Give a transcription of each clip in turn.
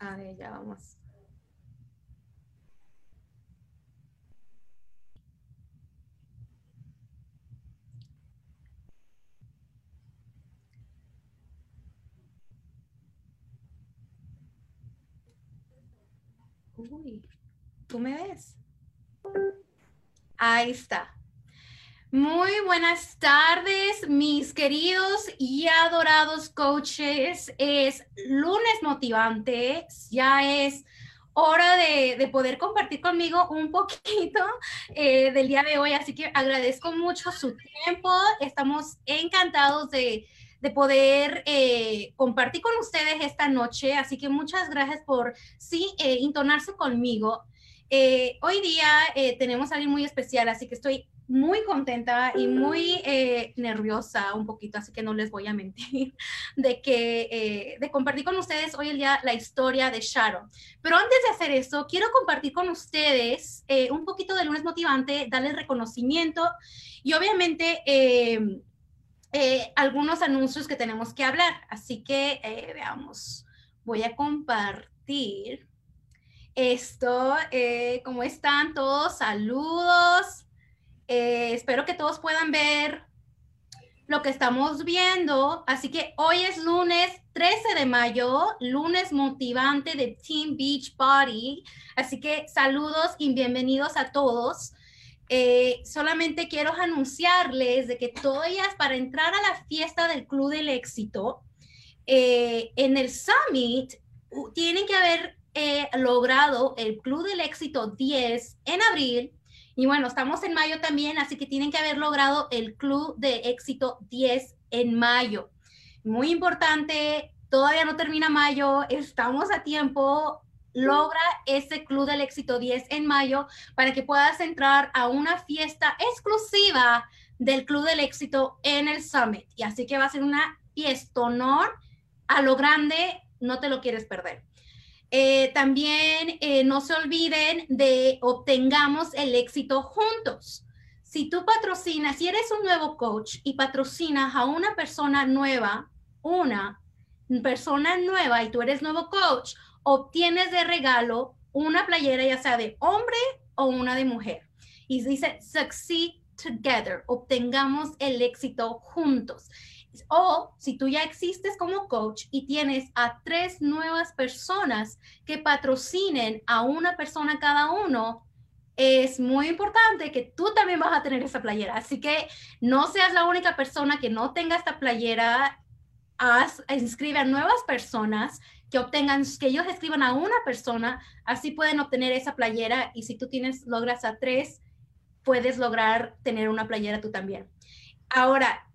A ver, ya vamos. Uy, ¿tú me ves? Ahí está. Muy buenas tardes, mis queridos y adorados coaches. Es lunes motivante, ya es hora de, poder compartir conmigo un poquito eh, del día de hoy, así que agradezco mucho su tiempo. Estamos encantados de, poder eh, compartir con ustedes esta noche, así que muchas gracias por sí eh, intonarse conmigo. hoy día tenemos a alguien muy especial, así que estoy muy contenta y muy eh, nerviosa un poquito, así que no les voy a mentir, de que eh, de compartir con ustedes hoy el día la historia de Sharon. Pero antes de hacer eso, quiero compartir con ustedes eh, un poquito de lunes motivante, darles reconocimiento y obviamente algunos anuncios que tenemos que hablar. Así que veamos, voy a compartir esto. ¿Cómo están todos? Saludos. Eh, espero que todos puedan ver lo que estamos viendo. Así que hoy es lunes 13 de mayo, lunes motivante de Team Beach Party. Así que saludos y bienvenidos a todos. Eh, solamente quiero anunciarles de que todavía para entrar a la fiesta del Club del Éxito, eh, en el Summit tienen que haber logrado el Club del Éxito 10 en abril y bueno, estamos en mayo también, así que tienen que haber logrado el Club de Éxito 10 en mayo. Muy importante, todavía no termina mayo, estamos a tiempo. Logra ese Club del Éxito 10 en mayo para que puedas entrar a una fiesta exclusiva del Club del Éxito en el Summit. Y así que va a ser una fiesta honor a lo grande, no te lo quieres perder. Eh, también eh, no se olviden de obtengamos el éxito juntos. Si tú patrocinas, si eres un nuevo coach y patrocinas a una persona nueva, una persona nueva y tú eres nuevo coach, obtienes de regalo una playera ya sea de hombre o una de mujer. Y dice, succeed together, obtengamos el éxito juntos. O si tú ya existes como coach y tienes a tres nuevas personas que patrocinen a una persona cada uno, es muy importante que tú también vas a tener esa playera. Así que no seas la única persona que no tenga esta playera. Haz, inscribe a nuevas personas que obtengan, que ellos escriban a una persona, así pueden obtener esa playera y si tú tienes, logras a tres, puedes lograr tener una playera tú también. Ahora,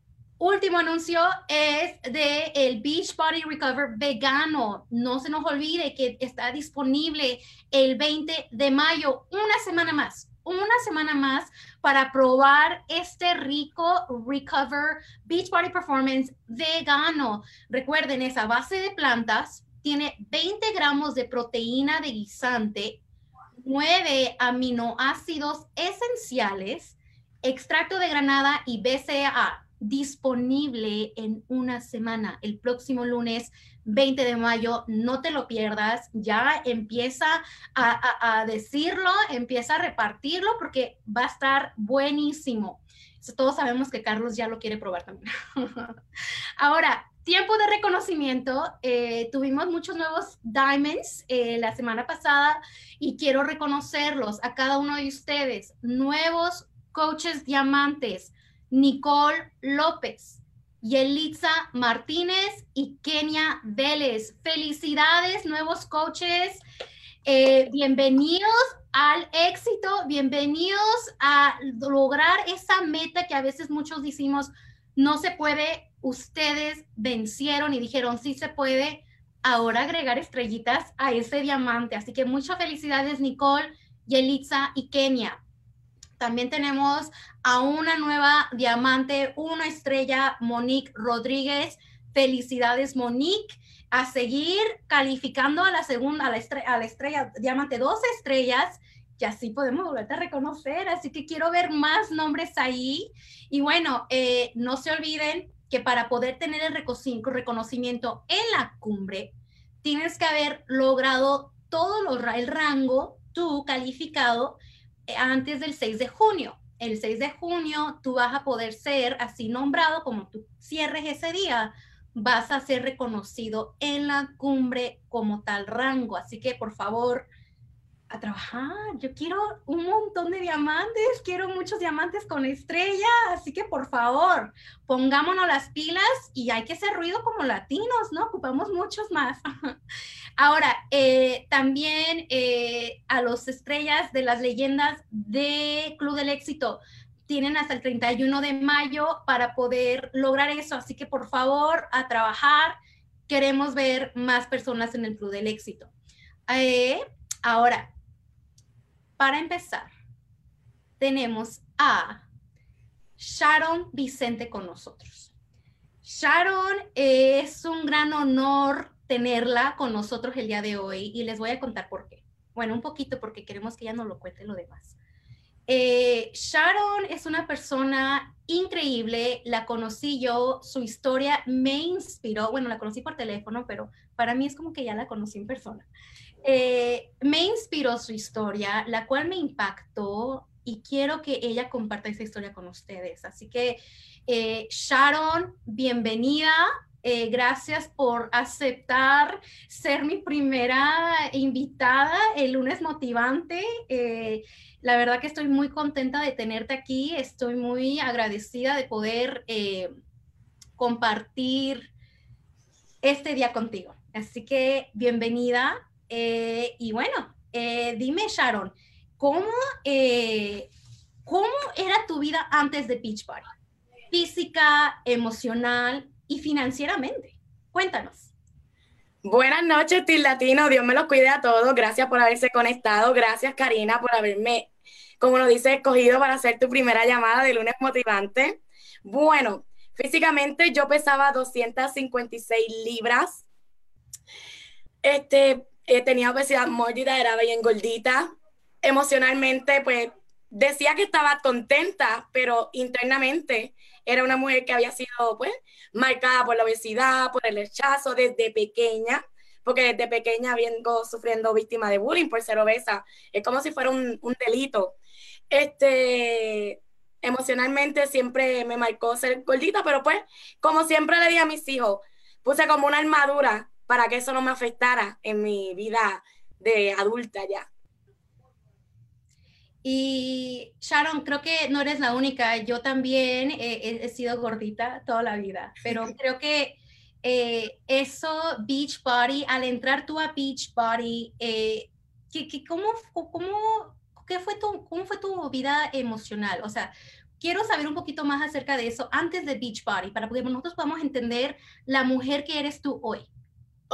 Último anuncio es de el Beach Body Recover vegano. No se nos olvide que está disponible el 20 de mayo, una semana más, una semana más para probar este rico Recover Beach Body Performance vegano. Recuerden, esa base de plantas tiene 20 gramos de proteína de guisante, 9 aminoácidos esenciales, extracto de granada y BCAA disponible en una semana, el próximo lunes 20 de mayo. No te lo pierdas, ya empieza a, decirlo, empieza a repartirlo porque va a estar buenísimo. Todos sabemos que Carlos ya lo quiere probar también. Ahora, tiempo de reconocimiento. Eh, tuvimos muchos nuevos diamonds eh, la semana pasada y quiero reconocerlos a cada uno de ustedes. Nuevos coaches diamantes Nicole López, Yelitza Martínez y Kenia Vélez. Felicidades, nuevos coaches. Eh, bienvenidos al éxito, bienvenidos a lograr esa meta que a veces muchos decimos no se puede. Ustedes vencieron y dijeron sí se puede. Ahora agregar estrellitas a ese diamante. Así que muchas felicidades, Nicole, Yelitza y Kenia. También tenemos a una nueva diamante, una estrella, Monique Rodríguez. Felicidades, Monique. A seguir calificando a la segunda, a la, estrella, a la estrella diamante, dos estrellas y así podemos volverte a reconocer. Así que quiero ver más nombres ahí. Y bueno, eh, no se olviden que para poder tener el reconocimiento en la cumbre, tienes que haber logrado todo el rango tú calificado antes del 6 de junio. El 6 de junio tú vas a poder ser así nombrado como tú cierres ese día, vas a ser reconocido en la cumbre como tal rango. Así que por favor, a trabajar. Yo quiero un montón de diamantes, quiero muchos diamantes con estrella, así que por favor, pongámonos las pilas y hay que hacer ruido como latinos, ¿no? Ocupamos muchos más. Ahora, eh, también eh, a los estrellas de las leyendas de Club del Éxito tienen hasta el 31 de mayo para poder lograr eso, así que por favor, a trabajar. Queremos ver más personas en el Club del Éxito. Eh, ahora, para empezar, tenemos a Sharon Vicente con nosotros. Sharon, es un gran honor tenerla con nosotros el día de hoy y les voy a contar por qué. Bueno, un poquito porque queremos que ella nos lo cuente lo demás. Eh, Sharon es una persona increíble, la conocí yo, su historia me inspiró, bueno, la conocí por teléfono, pero para mí es como que ya la conocí en persona. Eh, me inspiró su historia, la cual me impactó y quiero que ella comparta esa historia con ustedes. Así que, eh, Sharon, bienvenida. Eh, gracias por aceptar ser mi primera invitada el lunes motivante. la verdad que estoy muy contenta de tenerte aquí. Estoy muy agradecida de poder compartir este día contigo. Así que bienvenida. Eh, y bueno, eh, dime Sharon, ¿cómo, eh, ¿cómo era tu vida antes de Beach Party? Física, emocional y financieramente. Cuéntanos. Buenas noches, Til Latino. Dios me los cuide a todos. Gracias por haberse conectado. Gracias, Karina, por haberme, como lo dice, escogido para hacer tu primera llamada de lunes motivante. Bueno, físicamente yo pesaba 256 libras. Este, eh, tenía obesidad mórbida, era bien gordita. Emocionalmente, pues decía que estaba contenta, pero internamente era una mujer que había sido, pues, marcada por la obesidad, por el rechazo desde pequeña, porque desde pequeña vengo sufriendo víctima de bullying por ser obesa. Es como si fuera un, un delito. Este, emocionalmente siempre me marcó ser gordita, pero pues, como siempre le di a mis hijos, puse como una armadura para que eso no me afectara en mi vida de adulta ya. Y Sharon, creo que no eres la única. Yo también he, sido gordita toda la vida, pero creo que eh, eso, Beach Body, al entrar tú a Beach Body, eh, cómo, cómo, qué fue tu, ¿cómo fue tu vida emocional? O sea, quiero saber un poquito más acerca de eso antes de Beach Body, para que nosotros podamos entender la mujer que eres tú hoy.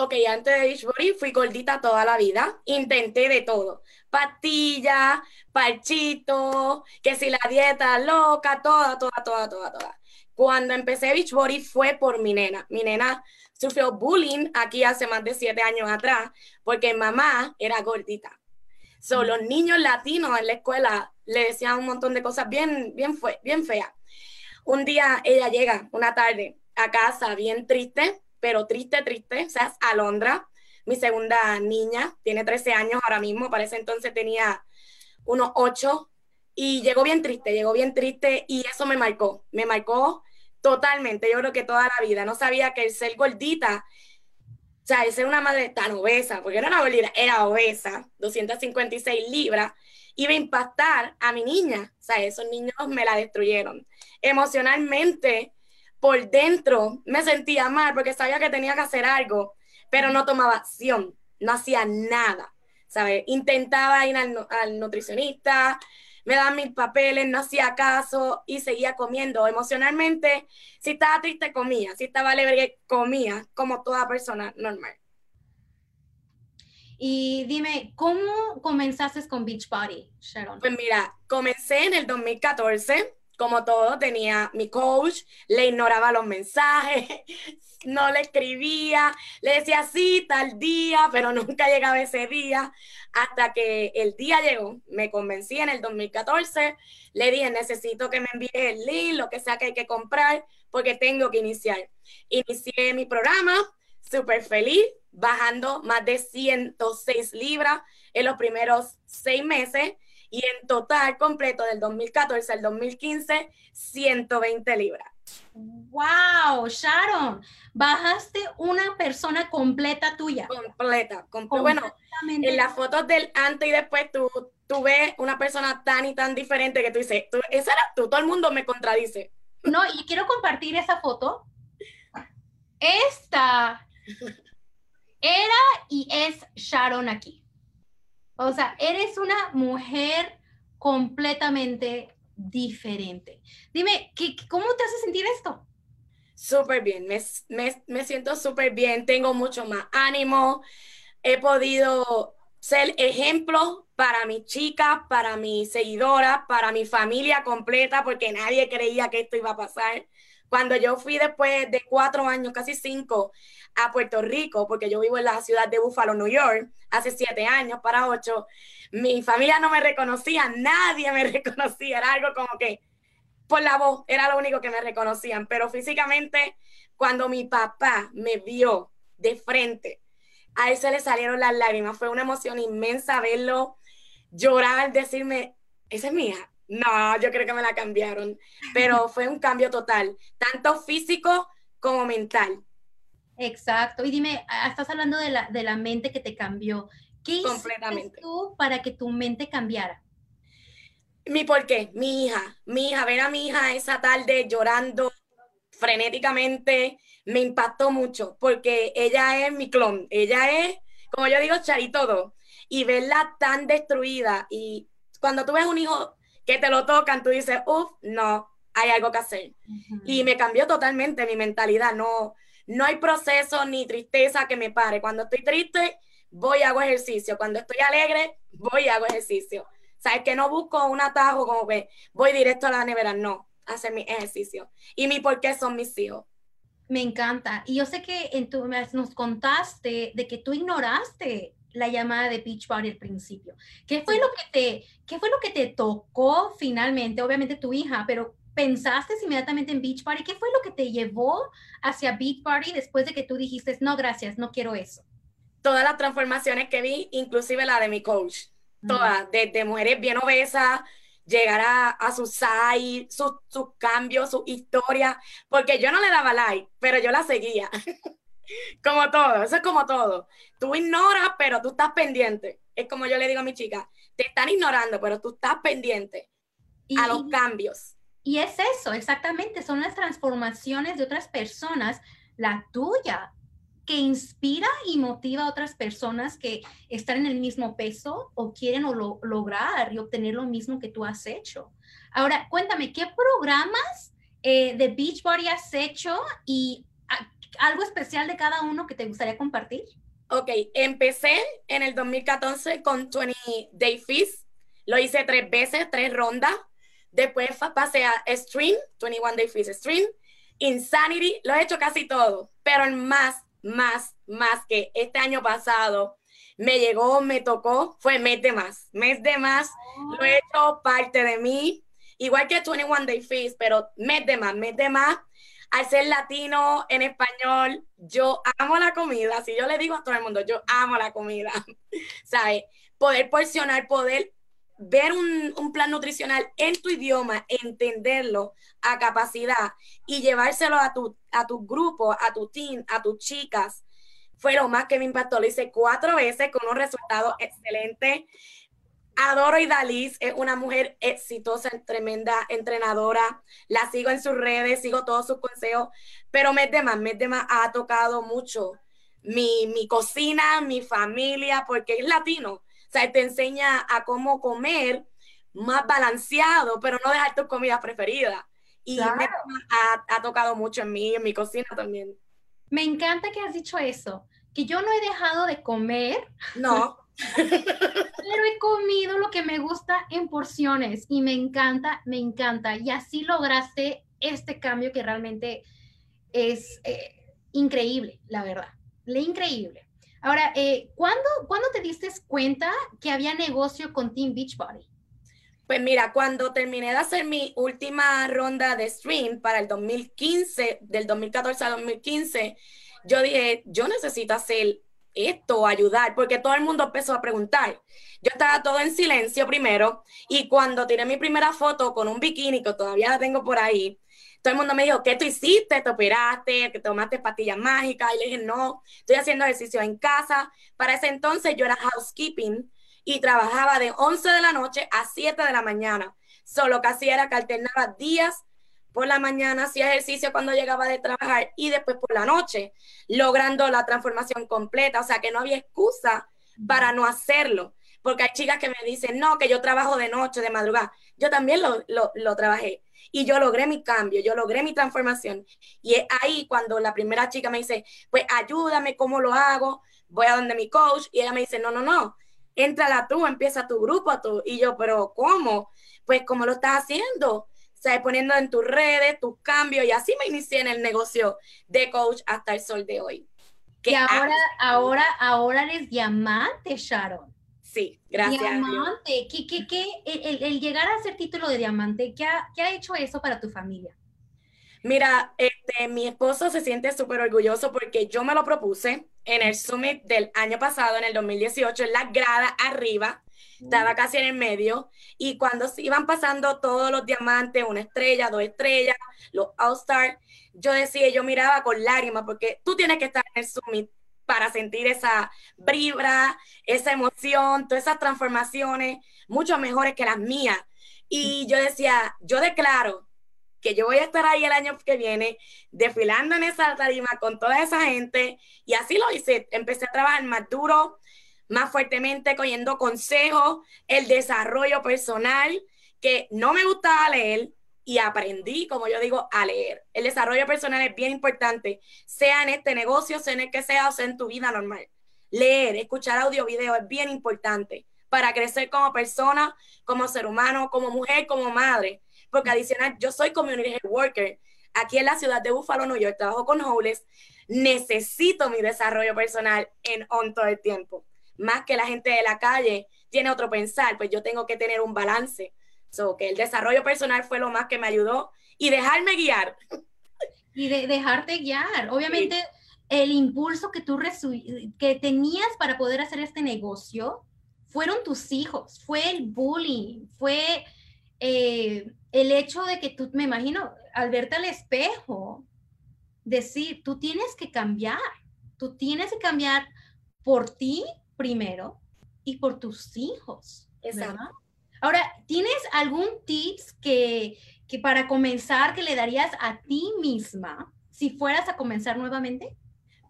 Ok, antes de Beachbody fui gordita toda la vida. Intenté de todo. Pastillas, parchito, que si la dieta loca, toda, toda, toda, toda, toda. Cuando empecé Beachbody fue por mi nena. Mi nena sufrió bullying aquí hace más de siete años atrás porque mamá era gordita. So, los niños latinos en la escuela le decían un montón de cosas bien, bien, bien feas. Un día ella llega, una tarde, a casa bien triste pero triste, triste. O sea, es Alondra, mi segunda niña, tiene 13 años ahora mismo, para ese entonces tenía unos 8 y llegó bien triste, llegó bien triste y eso me marcó, me marcó totalmente, yo creo que toda la vida. No sabía que el ser gordita, o sea, el ser una madre tan obesa, porque era una gordita, era obesa, 256 libras, iba a impactar a mi niña. O sea, esos niños me la destruyeron. Emocionalmente, por dentro me sentía mal porque sabía que tenía que hacer algo, pero no tomaba acción, no hacía nada, ¿sabes? Intentaba ir al, nutricionista, me daban mis papeles, no hacía caso y seguía comiendo. Emocionalmente, si estaba triste, comía, si estaba alegre, comía, como toda persona normal. Y dime, ¿cómo comenzaste con Beachbody, Sharon? Pues mira, comencé en el 2014 como todo, tenía mi coach, le ignoraba los mensajes, no le escribía, le decía sí, tal día, pero nunca llegaba ese día, hasta que el día llegó, me convencí en el 2014, le dije, necesito que me envíe el link, lo que sea que hay que comprar, porque tengo que iniciar. Inicié mi programa, súper feliz, bajando más de 106 libras en los primeros seis meses y en total completo del 2014 al 2015, 120 libras. Wow, Sharon, bajaste una persona completa tuya. Completa, completa. Bueno, en las fotos del antes y después tú, tú ves una persona tan y tan diferente que tú dices, tú, esa era tú, todo el mundo me contradice. No, y quiero compartir esa foto. Esta era y es Sharon aquí. O sea, eres una mujer completamente diferente. Dime, ¿qué, ¿cómo te hace sentir esto? Súper bien, me, me, me siento súper bien, tengo mucho más ánimo, he podido ser ejemplo para mis chicas, para mis seguidoras, para mi familia completa, porque nadie creía que esto iba a pasar. Cuando yo fui después de cuatro años, casi cinco, a Puerto Rico, porque yo vivo en la ciudad de Buffalo, New York, hace siete años para ocho, mi familia no me reconocía, nadie me reconocía, era algo como que por la voz era lo único que me reconocían, pero físicamente cuando mi papá me vio de frente, a él se le salieron las lágrimas, fue una emoción inmensa verlo llorar, decirme, esa es mi hija. No, yo creo que me la cambiaron, pero fue un cambio total, tanto físico como mental. Exacto. Y dime, ah, estás hablando de la, de la mente que te cambió. ¿Qué hiciste tú para que tu mente cambiara? Mi por qué, mi hija, mi hija, ver a mi hija esa tarde llorando frenéticamente me impactó mucho porque ella es mi clon, ella es, como yo digo, Chari todo. Y verla tan destruida y cuando tú ves un hijo que te lo tocan, tú dices, uff, no, hay algo que hacer. Y me cambió totalmente mi mentalidad, no, no hay proceso ni tristeza que me pare. Cuando estoy triste, voy y hago ejercicio. Cuando estoy alegre, voy y hago ejercicio. ¿Sabes? Que no busco un atajo como que voy directo a la nevera. No, hacer mi ejercicio. Y mi por qué son mis hijos. Me encanta. Y yo sé que en tu, nos contaste de que tú ignoraste la llamada de Beach Party al principio. ¿Qué fue, lo que te, ¿Qué fue lo que te tocó finalmente? Obviamente tu hija, pero pensaste inmediatamente en Beach Party? ¿Qué fue lo que te llevó hacia Beach Party después de que tú dijiste, no, gracias, no quiero eso? Todas las transformaciones que vi, inclusive la de mi coach, todas, desde mujeres bien obesas, llegar a, a su site, sus su cambios, su historia, porque yo no le daba like, pero yo la seguía. como todo, eso es como todo. Tú ignoras, pero tú estás pendiente. Es como yo le digo a mi chica, te están ignorando, pero tú estás pendiente a los cambios. Y es eso, exactamente, son las transformaciones de otras personas, la tuya, que inspira y motiva a otras personas que están en el mismo peso o quieren lograr y obtener lo mismo que tú has hecho. Ahora, cuéntame, ¿qué programas eh, de Beachbody has hecho y algo especial de cada uno que te gustaría compartir? Ok, empecé en el 2014 con 20 Day Feast. Lo hice tres veces, tres rondas. Después pasé a Stream, 21 Day Feast Stream, Insanity, lo he hecho casi todo, pero el más, más, más que este año pasado me llegó, me tocó, fue mes de más. Mes de más, lo he hecho parte de mí, igual que 21 Day Feast, pero mes de más, mes de más. Al ser latino en español, yo amo la comida. Si yo le digo a todo el mundo, yo amo la comida, ¿sabes? Poder porcionar, poder ver un, plan nutricional en tu idioma, entenderlo a capacidad y llevárselo a tu, a tu grupo, a tu team, a tus chicas, fue lo más que me impactó. Lo hice cuatro veces con un resultado excelente. Adoro a Idaliz, es una mujer exitosa, tremenda entrenadora. La sigo en sus redes, sigo todos sus consejos, pero mes de más, mes de más ha tocado mucho mi, mi cocina, mi familia, porque es latino o sea, te enseña a cómo comer más balanceado, pero no dejar tu comida preferida. Y me ha, tocado mucho en mí, en mi cocina también. Me encanta que has dicho eso, que yo no he dejado de comer. No. pero he comido lo que me gusta en porciones y me encanta, me encanta. Y así lograste este cambio que realmente es eh, increíble, la verdad. Le increíble. Ahora, eh, ¿cuándo, te diste cuenta que había negocio con Team Beachbody? Pues mira, cuando terminé de hacer mi última ronda de stream para el 2015, del 2014 al 2015, yo dije, yo necesito hacer esto, ayudar, porque todo el mundo empezó a preguntar. Yo estaba todo en silencio primero y cuando tiré mi primera foto con un bikini, que todavía la tengo por ahí, todo el mundo me dijo, ¿qué tú hiciste? ¿Te operaste? ¿Que tomaste pastillas mágicas? Y le dije, no, estoy haciendo ejercicio en casa. Para ese entonces yo era housekeeping y trabajaba de 11 de la noche a 7 de la mañana. Solo que hacía era que alternaba días por la mañana, hacía ejercicio cuando llegaba de trabajar y después por la noche, logrando la transformación completa. O sea que no había excusa para no hacerlo. Porque hay chicas que me dicen, no, que yo trabajo de noche, de madrugada. Yo también lo, lo, trabajé y yo logré mi cambio, yo logré mi transformación. Y es ahí cuando la primera chica me dice, pues ayúdame, ¿cómo lo hago? Voy a donde mi coach y ella me dice, no, no, no, entrala tú, empieza tu grupo tú. Y yo, pero ¿cómo? Pues ¿cómo lo estás haciendo? Sea, poniendo en tus redes tus cambios y así me inicié en el negocio de coach hasta el sol de hoy. Que ahora, ahora, ahora eres diamante, Sharon. Sí, gracias. Diamante. ¿Qué, qué, qué, el, llegar a ser título de diamante, ¿qué ha, ¿qué ha hecho eso para tu familia? Mira, este, mi esposo se siente súper orgulloso porque yo me lo propuse en el summit del año pasado, en el 2018, en la grada arriba, estaba casi en el medio, y cuando iban pasando todos los diamantes, una estrella, dos estrellas, los All-Star, yo decía, yo miraba con lágrimas, porque tú tienes que estar en el summit para sentir esa vibra, esa emoción, todas esas transformaciones, mucho mejores que las mías. Y yo decía, yo declaro que yo voy a estar ahí el año que viene desfilando en esa tarima con toda esa gente. Y así lo hice. Empecé a trabajar más duro, más fuertemente, cogiendo consejos, el desarrollo personal, que no me gustaba leer, y aprendí, como yo digo, a leer. El desarrollo personal es bien importante, sea en este negocio, sea en el que sea, o sea en tu vida normal. Leer, escuchar audio, video es bien importante para crecer como persona, como ser humano, como mujer, como madre. Porque adicional, yo soy community worker. Aquí en la ciudad de Buffalo, New York, trabajo con homeless. Necesito mi desarrollo personal en on todo el tiempo. Más que la gente de la calle tiene otro pensar, pues yo tengo que tener un balance So, que el desarrollo personal fue lo más que me ayudó y dejarme guiar. Y de dejarte guiar. Obviamente, el impulso que tú que tenías para poder hacer este negocio fueron tus hijos, fue el bullying, fue eh, el hecho de que tú, me imagino, al verte al espejo, decir, tú tienes que cambiar, tú tienes que cambiar por ti primero y por tus hijos. Exacto. Ahora, ¿tienes algún tips que, que para comenzar que le darías a ti misma si fueras a comenzar nuevamente?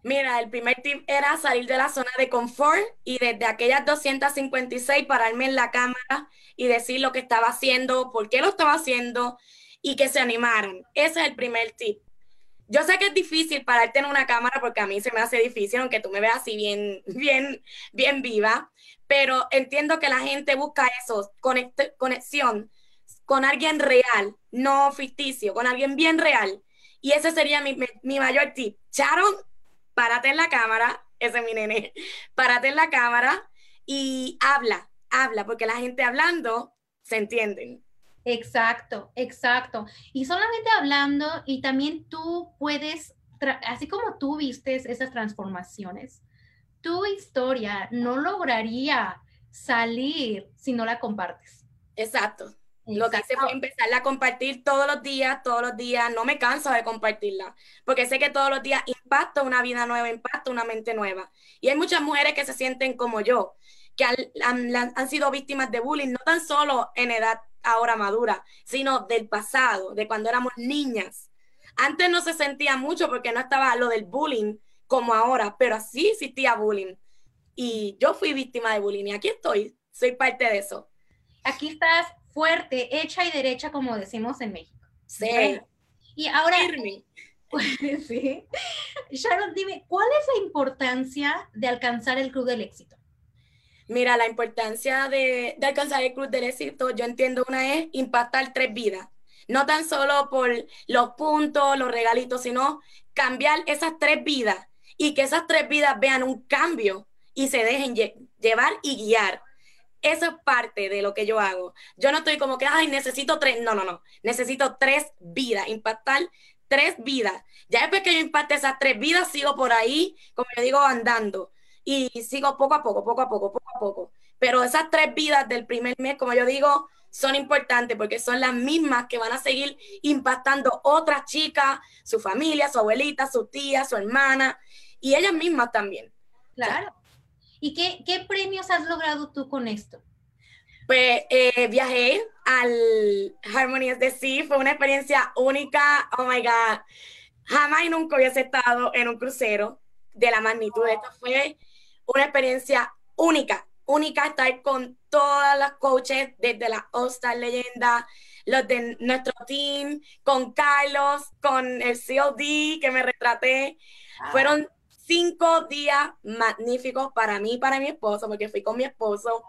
Mira, el primer tip era salir de la zona de confort y desde aquellas 256 pararme en la cámara y decir lo que estaba haciendo, por qué lo estaba haciendo y que se animaran. Ese es el primer tip. Yo sé que es difícil pararte en una cámara porque a mí se me hace difícil, aunque tú me veas así bien, bien, bien viva, pero entiendo que la gente busca eso, conexión con alguien real, no ficticio, con alguien bien real. Y ese sería mi, mi mayor tip. Charon, párate en la cámara, ese es mi nene, párate en la cámara y habla, habla, porque la gente hablando se entienden. Exacto, exacto. Y solamente hablando, y también tú puedes, así como tú vistes esas transformaciones, tu historia no lograría salir si no la compartes. Exacto. Lo que hice fue empezar a compartir todos los días, todos los días. No me canso de compartirla, porque sé que todos los días impacta una vida nueva, impacta una mente nueva. Y hay muchas mujeres que se sienten como yo, que han, han sido víctimas de bullying, no tan solo en edad ahora madura, sino del pasado, de cuando éramos niñas. Antes no se sentía mucho porque no estaba lo del bullying como ahora, pero sí existía bullying. Y yo fui víctima de bullying y aquí estoy, soy parte de eso. Aquí estás fuerte, hecha y derecha, como decimos en México. Sí. Y ahora... sí. Sharon, dime, ¿cuál es la importancia de alcanzar el Club del Éxito? Mira, la importancia de, alcanzar el Club del Éxito, yo entiendo una es impactar tres vidas. No tan solo por los puntos, los regalitos, sino cambiar esas tres vidas y que esas tres vidas vean un cambio y se dejen llevar y guiar. Eso es parte de lo que yo hago. Yo no estoy como que, ay, necesito tres. No, no, no. Necesito tres vidas, impactar tres vidas. Ya después que yo impacte esas tres vidas, sigo por ahí, como yo digo, andando. Y sigo poco a poco, poco a poco, poco a poco. Pero esas tres vidas del primer mes, como yo digo, son importantes porque son las mismas que van a seguir impactando otras chicas, su familia, su abuelita, su tía, su hermana y ellas mismas también. Claro. ¿Y qué, qué premios has logrado tú con esto? Pues eh, viajé al Harmonies de Sea, fue una experiencia única, oh my God, jamás y nunca hubiese estado en un crucero de la magnitud de esto, fue una experiencia única, única estar con todas las coaches desde la All-Star Leyenda, los de nuestro team, con Carlos, con el COD que me retraté. Fueron cinco días magníficos para mí y para mi esposo, porque fui con mi esposo.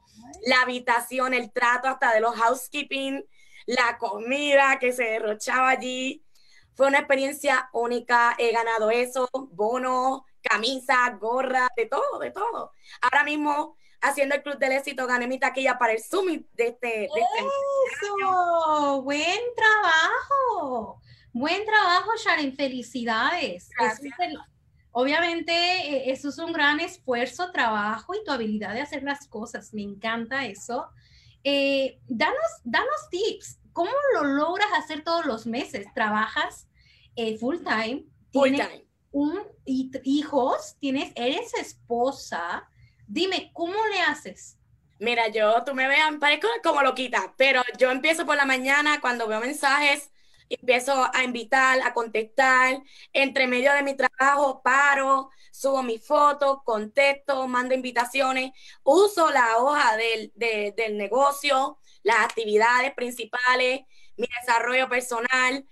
La habitación, el trato hasta de los housekeeping, la comida que se derrochaba allí. Fue una experiencia única. He ganado eso, bonos, camisas, gorra, de todo, de todo. Ahora mismo, haciendo el Club del Éxito, gané mi taquilla para el Summit de este. De este ¡Eso! ¡Buen trabajo! Buen trabajo, Sharon. Felicidades. Gracias. Obviamente, e, eso es un gran esfuerzo, trabajo y tu habilidad de hacer las cosas. Me encanta eso. Eh, danos, danos tips. ¿Cómo lo logras hacer todos los meses? ¿Trabajas eh, full time? Full time. Un, hijos, tienes, eres esposa. Dime, ¿cómo le haces? Mira, yo, tú me vean, parezco como loquita, pero yo empiezo por la mañana cuando veo mensajes, empiezo a invitar, a contestar, entre medio de mi trabajo paro, subo mi foto, contesto, mando invitaciones, uso la hoja del, del negocio, las actividades principales, mi desarrollo personal,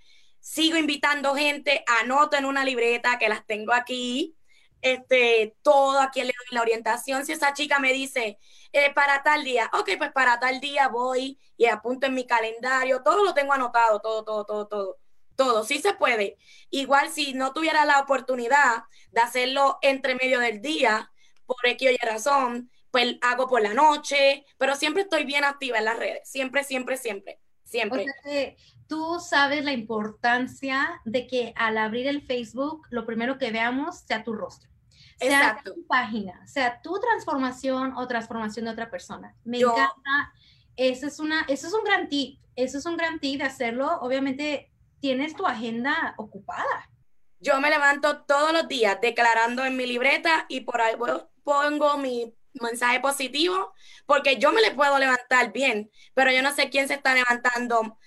sigo invitando gente, anoto en una libreta que las tengo aquí, este, todo aquí le doy la orientación. Si esa chica me dice, eh, para tal día, ok, pues para tal día voy y apunto en mi calendario, todo lo tengo anotado, todo, todo, todo, todo, todo, sí se puede. Igual si no tuviera la oportunidad de hacerlo entre medio del día, por X o razón, pues hago por la noche, pero siempre estoy bien activa en las redes, siempre, siempre, siempre, siempre. Tú sabes la importancia de que al abrir el Facebook, lo primero que veamos sea tu rostro sea tu página, sea tu transformación o transformación de otra persona. Me encanta. Eso es, una, eso es un gran tip. Eso es un gran tip de hacerlo. Obviamente tienes tu agenda ocupada. Yo me levanto todos los días declarando en mi libreta y por ahí pongo mi mensaje positivo porque yo me le puedo levantar bien, pero yo no sé quién se está levantando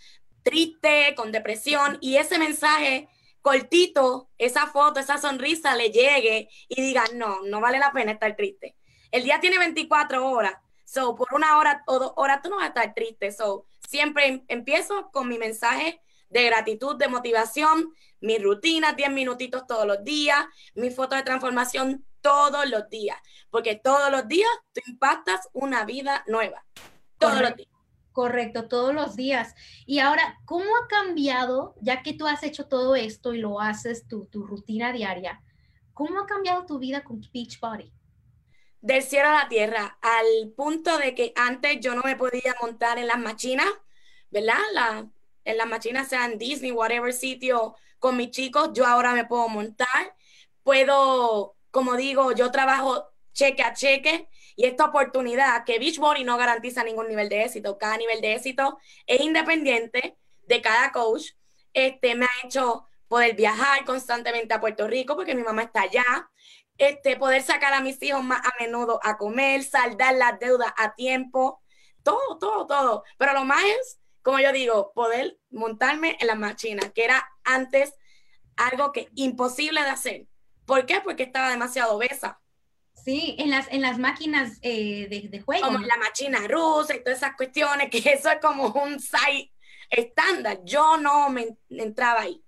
triste, con depresión y ese mensaje cortito, esa foto, esa sonrisa le llegue y diga, no, no vale la pena estar triste. El día tiene 24 horas, so por una hora o dos horas tú no vas a estar triste. So siempre em, empiezo con mi mensaje de gratitud, de motivación, mi rutina, 10 minutitos todos los días, mi foto de transformación todos los días, porque todos los días tú impactas una vida nueva. Todos los días. Correcto, todos los días. Y ahora, ¿cómo ha cambiado, ya que tú has hecho todo esto y lo haces tu, tu rutina diaria, cómo ha cambiado tu vida con Beachbody? Del cielo a la tierra, al punto de que antes yo no me podía montar en las machinas, ¿verdad? La, en las machinas, sea Disney, whatever sitio, con mis chicos, yo ahora me puedo montar. Puedo, como digo, yo trabajo cheque a cheque y esta oportunidad que Beachbody no garantiza ningún nivel de éxito, cada nivel de éxito es independiente de cada coach, este, me ha hecho poder viajar constantemente a Puerto Rico porque mi mamá está allá, este, poder sacar a mis hijos más a menudo a comer, saldar las deudas a tiempo, todo, todo, todo. Pero lo más es, como yo digo, poder montarme en la máquina, que era antes algo que imposible de hacer. ¿Por qué? Porque estaba demasiado obesa. Sí, en las, en las máquinas eh, de, juego. Como la máquina rusa y todas esas cuestiones, que eso es como un site estándar. Yo no me entraba ahí.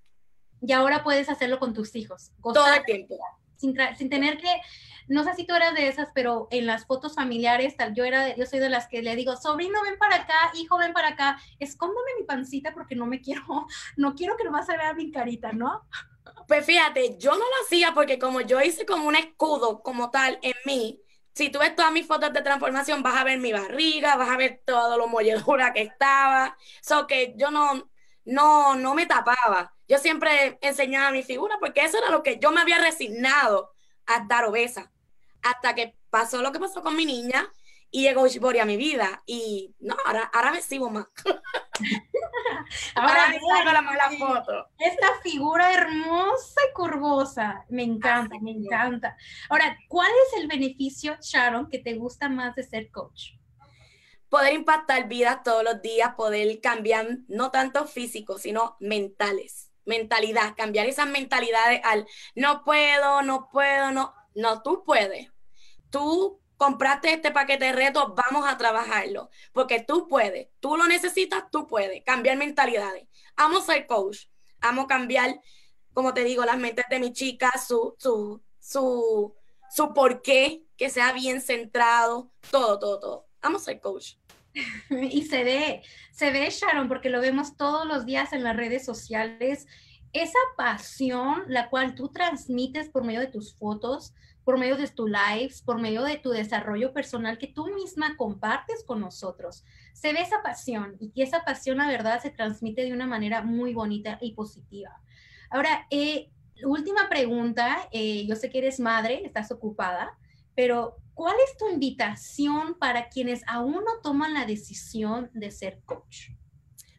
Y ahora puedes hacerlo con tus hijos. Todo el tiempo. Sin, sin, tener que, no sé si tú eras de esas, pero en las fotos familiares, tal, yo era, yo soy de las que le digo, sobrino, ven para acá, hijo, ven para acá, escóndame mi pancita porque no me quiero, no quiero que nomás se vea mi carita, ¿no? Pues fíjate, yo no lo hacía porque como yo hice como un escudo como tal en mí, si tú ves todas mis fotos de transformación, vas a ver mi barriga, vas a ver todo lo molledura que estaba. So que yo no, no, no me tapaba. Yo siempre enseñaba mi figura porque eso era lo que yo me había resignado a estar obesa. Hasta que pasó lo que pasó con mi niña y llegó Shibori a mi vida. Y no, ahora, ahora me sigo más. ahora me la mala foto. Esta figura hermosa y curvosa. Me encanta, me encanta. Ahora, ¿cuál es el beneficio, Sharon, que te gusta más de ser coach? Poder impactar vidas todos los días, poder cambiar no tanto físico, sino mentales. Mentalidad, cambiar esas mentalidades al no puedo, no puedo, no. No, tú puedes. Tú compraste este paquete de retos, vamos a trabajarlo, porque tú puedes, tú lo necesitas, tú puedes, cambiar mentalidades. Amo ser coach, amo cambiar, como te digo, las mentes de mi chica, su, su, su, su porqué, que sea bien centrado, todo, todo, todo. Amo ser coach. Y se ve, se ve, Sharon, porque lo vemos todos los días en las redes sociales, esa pasión la cual tú transmites por medio de tus fotos, por medio de tus lives, por medio de tu desarrollo personal que tú misma compartes con nosotros. Se ve esa pasión y que esa pasión, la verdad, se transmite de una manera muy bonita y positiva. Ahora, eh, última pregunta, eh, yo sé que eres madre, estás ocupada, pero ¿cuál es tu invitación para quienes aún no toman la decisión de ser coach?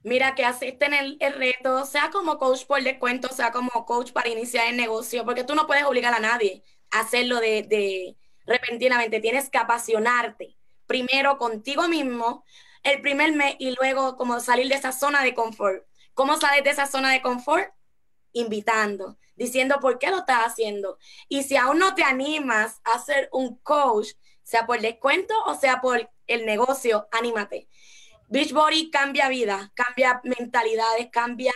Mira, que asisten el, el reto, sea como coach por descuento, sea como coach para iniciar el negocio, porque tú no puedes obligar a nadie hacerlo de, repentinamente, tienes que apasionarte primero contigo mismo el primer mes y luego como salir de esa zona de confort. ¿Cómo sales de esa zona de confort? Invitando, diciendo por qué lo estás haciendo. Y si aún no te animas a ser un coach, sea por descuento o sea por el negocio, anímate. Beachbody cambia vida, cambia mentalidades, cambia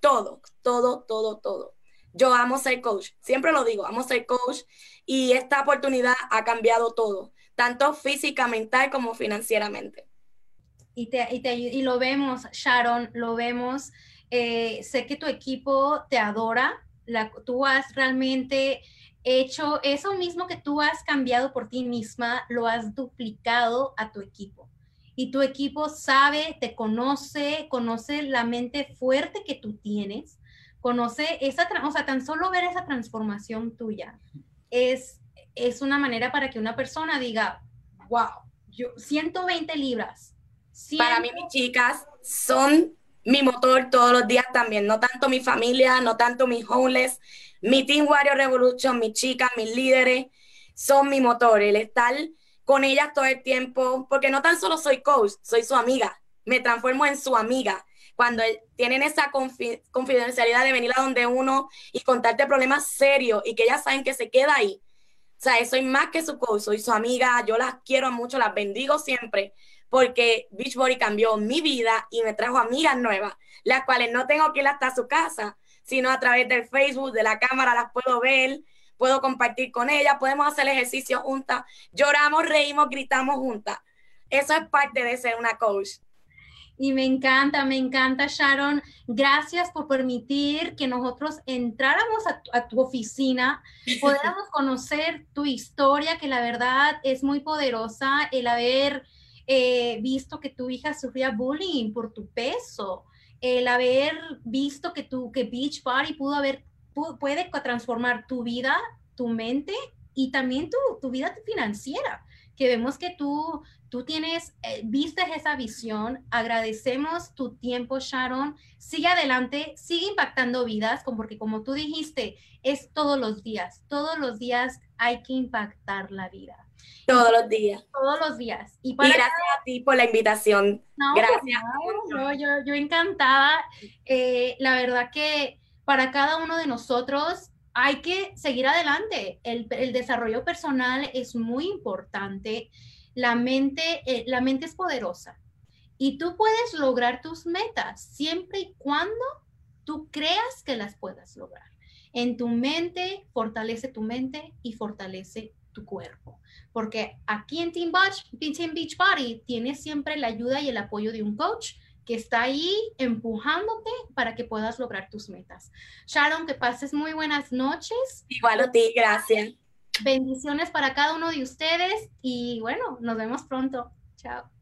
todo, todo, todo, todo yo amo ser coach, siempre lo digo, amo ser coach y esta oportunidad ha cambiado todo, tanto física, mental como financieramente. Y, te, y, lo vemos, Sharon, lo vemos. Eh, sé que tu equipo te adora, la, tú has realmente hecho eso mismo que tú has cambiado por ti misma, lo has duplicado a tu equipo. Y tu equipo sabe, te conoce, conoce la mente fuerte que tú tienes conoce esa, o sea, tan solo ver esa transformación tuya es, es una manera para que una persona diga, wow, yo 120 libras. Para mí mis chicas son mi motor todos los días también, no tanto mi familia, no tanto mis homeless, mi Team Warrior Revolution, mis chicas, mis líderes, son mi motor, el estar con ellas todo el tiempo, porque no tan solo soy coach, soy su amiga, me transformo en su amiga cuando tienen esa confidencialidad de venir a donde uno y contarte problemas serios y que ellas saben que se queda ahí. O sea, soy más que su coach, soy su amiga, yo las quiero mucho, las bendigo siempre, porque Beachbody cambió mi vida y me trajo amigas nuevas, las cuales no tengo que ir hasta su casa, sino a través del Facebook, de la cámara, las puedo ver, puedo compartir con ellas, podemos hacer ejercicio juntas, lloramos, reímos, gritamos juntas. Eso es parte de ser una coach. Y me encanta, me encanta, Sharon. Gracias por permitir que nosotros entráramos a tu, oficina, podamos conocer tu historia, que la verdad es muy poderosa, el haber eh, visto que tu hija sufría bullying por tu peso, el haber visto que tu que Beach Party pudo haber, puede transformar tu vida, tu mente y también tu, tu vida financiera que vemos que tú, tú tienes, eh, viste esa visión. Agradecemos tu tiempo, Sharon. Sigue adelante, sigue impactando vidas, porque como tú dijiste, es todos los días. Todos los días hay que impactar la vida. Todos los días. Todos los días. Y, gracias a ti por la invitación. gracias. yo, yo, encantada. Eh, la verdad que para cada uno de nosotros hay que seguir adelante. El, desarrollo personal es muy importante. La mente, eh, la mente es poderosa y tú puedes lograr tus metas siempre y cuando tú creas que las puedas lograr. En tu mente, fortalece tu mente y fortalece tu cuerpo. Porque aquí en Team Beach, Team Beach Body tienes siempre la ayuda y el apoyo de un coach que está ahí empujándote para que puedas lograr tus metas. Sharon, que pases muy buenas noches. Igual a ti, gracias. Bendiciones para cada uno de ustedes y bueno, nos vemos pronto. Chao.